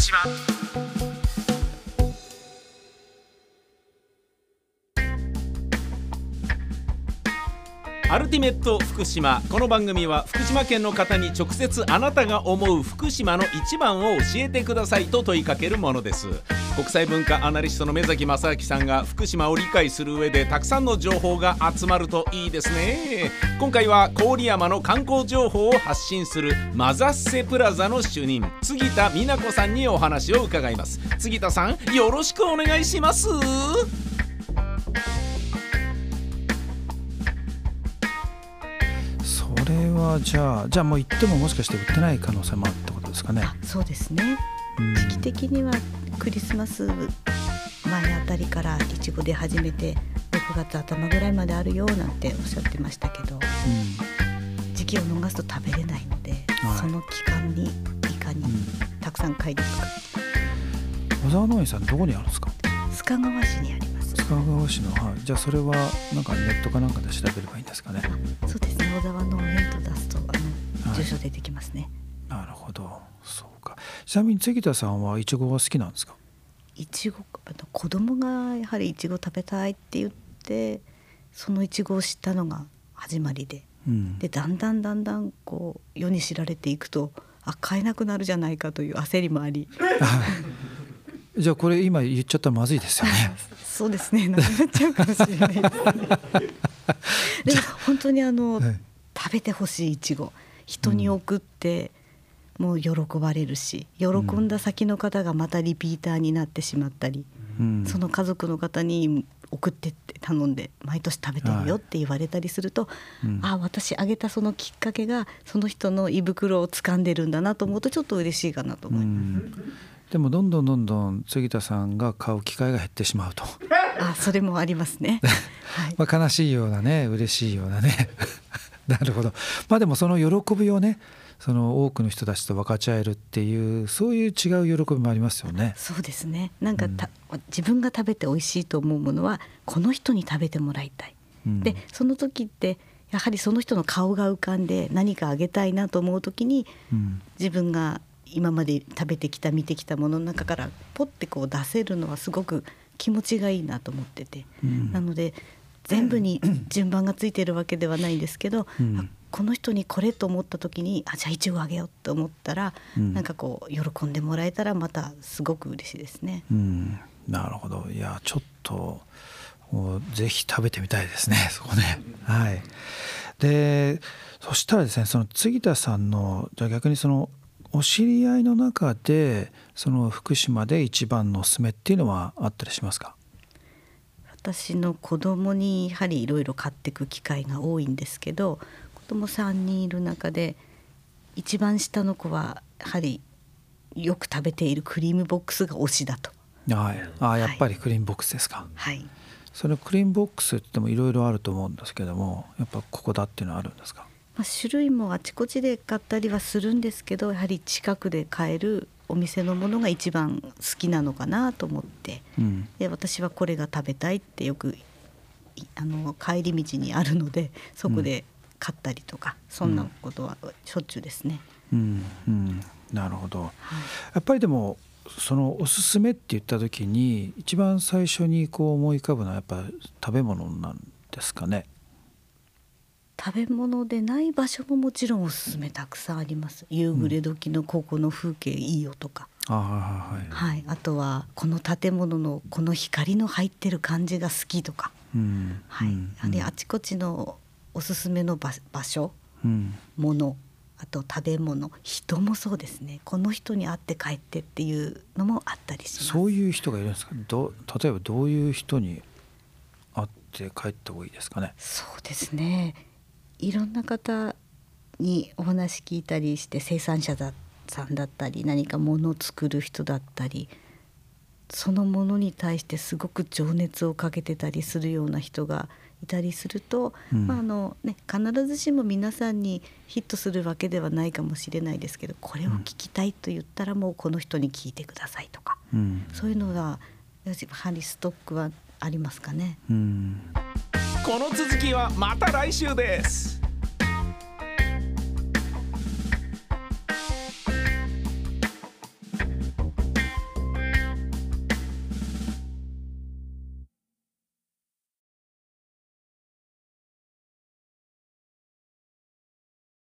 島アルティメット福島。この番組は福島県の方に直接あなたが思う福島の一番を教えてくださいと問いかけるものです。国際文化アナリストの目崎正明さんが福島を理解する上でたくさんの情報が集まるといいですね。今回は郡山の観光情報を発信するマザッセプラザの主任杉田美奈子さんにお話を伺います。杉田さんよろしくお願いします。それはじゃあじゃあもう行ってももしかして売ってない可能性もあるってことですかね。あそうですね。うん。時期的にはクリスマス前あたりからいちご出始めて6月頭ぐらいまであるよなんておっしゃってましたけど時期を逃すと食べれないので、はい。その期間にいかにうん。たくさん買いに行くか小沢農園さんどこにあるんですか？須賀川市にあります。須賀川市のはい。じゃあそれはなんかネットかなんかで調べればいいんですかね？そうですね。小沢農園と出すとあの、はい。住所出てきますね。なるほど。そう。かちなみに杉田さんはいちごが好きなんですか？いちご子供がやはりいちご食べたいって言ってそのいちごを知ったのが始まりで。うん。でだんだんだんだんこう世に知られていくとあ買えなくなるじゃないかという焦りもあり。じゃあこれ今言っちゃったらまずいですよね。そうですね。なくなっちゃうかもしれないですね。でも本当にあの、はい。食べてほしいいちご人に送って、もう喜ばれるし喜んだ先の方がまたリピーターになってしまったり、うん。その家族の方に送ってって頼んで毎年食べてるよって言われたりすると、うん。あ私あげたそのきっかけがその人の胃袋を掴んでるんだなと思うとちょっと嬉しいかなとう思います。ん。でもどんどんどんどん杉田さんが買う機会が減ってしまうと、あそれもありますね。はい、まあ、悲しいようなね嬉しいようなね なるほど。まあでもその喜びをねその多くの人たちと分かち合えるっていうそういう違う喜びもありますよね。そうですね。なんかた、自分が食べて美味しいと思うものはこの人に食べてもらいたい。うん。でその時ってやはりその人の顔が浮かんで何かあげたいなと思う時にうん。自分が今まで食べてきた見てきたものの中からポッてこう出せるのはすごく気持ちがいいなと思ってて、うん。なので全部に順番がついてるわけではないんですけど、うん。あこの人にこれと思った時にあじゃあいちごあげようと思ったら、うん。なんかこう喜んでもらえたらまたすごく嬉しいですね。うん、なるほど。いやちょっとぜひ食べてみたいですね そこね。はい、でそしたらですねその杉田さんのじゃあ逆にそのお知り合いの中でその福島で一番のおすすめっていうのはあったりしますか？私の子供にやはりいろいろ買っていく機会が多いんですけど子供3人いる中で一番下の子はやはりよく食べているクリームボックスが推しだと。はい、あやっぱりクリーンボックスですか、はい、そのクリーンボックスって言ってもいろいろあると思うんですけどもやっぱここだっていうのはあるんですか？まあ、種類もあちこちで買ったりはするんですけどやはり近くで買えるお店のものが一番好きなのかなと思って。うん。で私はこれが食べたいってよくいあの帰り道にあるのでそこで買ったりとか、そんなことはしょっちゅうですね。うん。うん。なるほど。はい。やっぱりでもそのおすすめって言った時に一番最初にこう思い浮かぶのはやっぱ食べ物なんですかね。食べ物でない場所ももちろんおすすめたくさんあります。夕暮れ時のここの風景いいよとか、あはいはいはい。はい、あとはこの建物のこの光の入ってる感じが好きとか、うん。はい。うん。あれあちこちのおすすめの場場所。うん。もの。あと食べ物。人もそうですね。この人に会って帰ってっていうのもあったりします。そういう人がいるんですか？ど例えばどういう人に会って帰った方がいいですかね？そうですねいろんな方にお話聞いたりして生産者ださんだったり何か物を作る人だったりそのものに対してすごく情熱をかけてたりするような人がいたりすると、うん。まああのね、必ずしも皆さんにヒットするわけではないかもしれないですけどこれを聞きたいと言ったらもうこの人に聞いてくださいとか、うん。そういうのがやはりストックはありますかね。うんこの続きはまた来週です。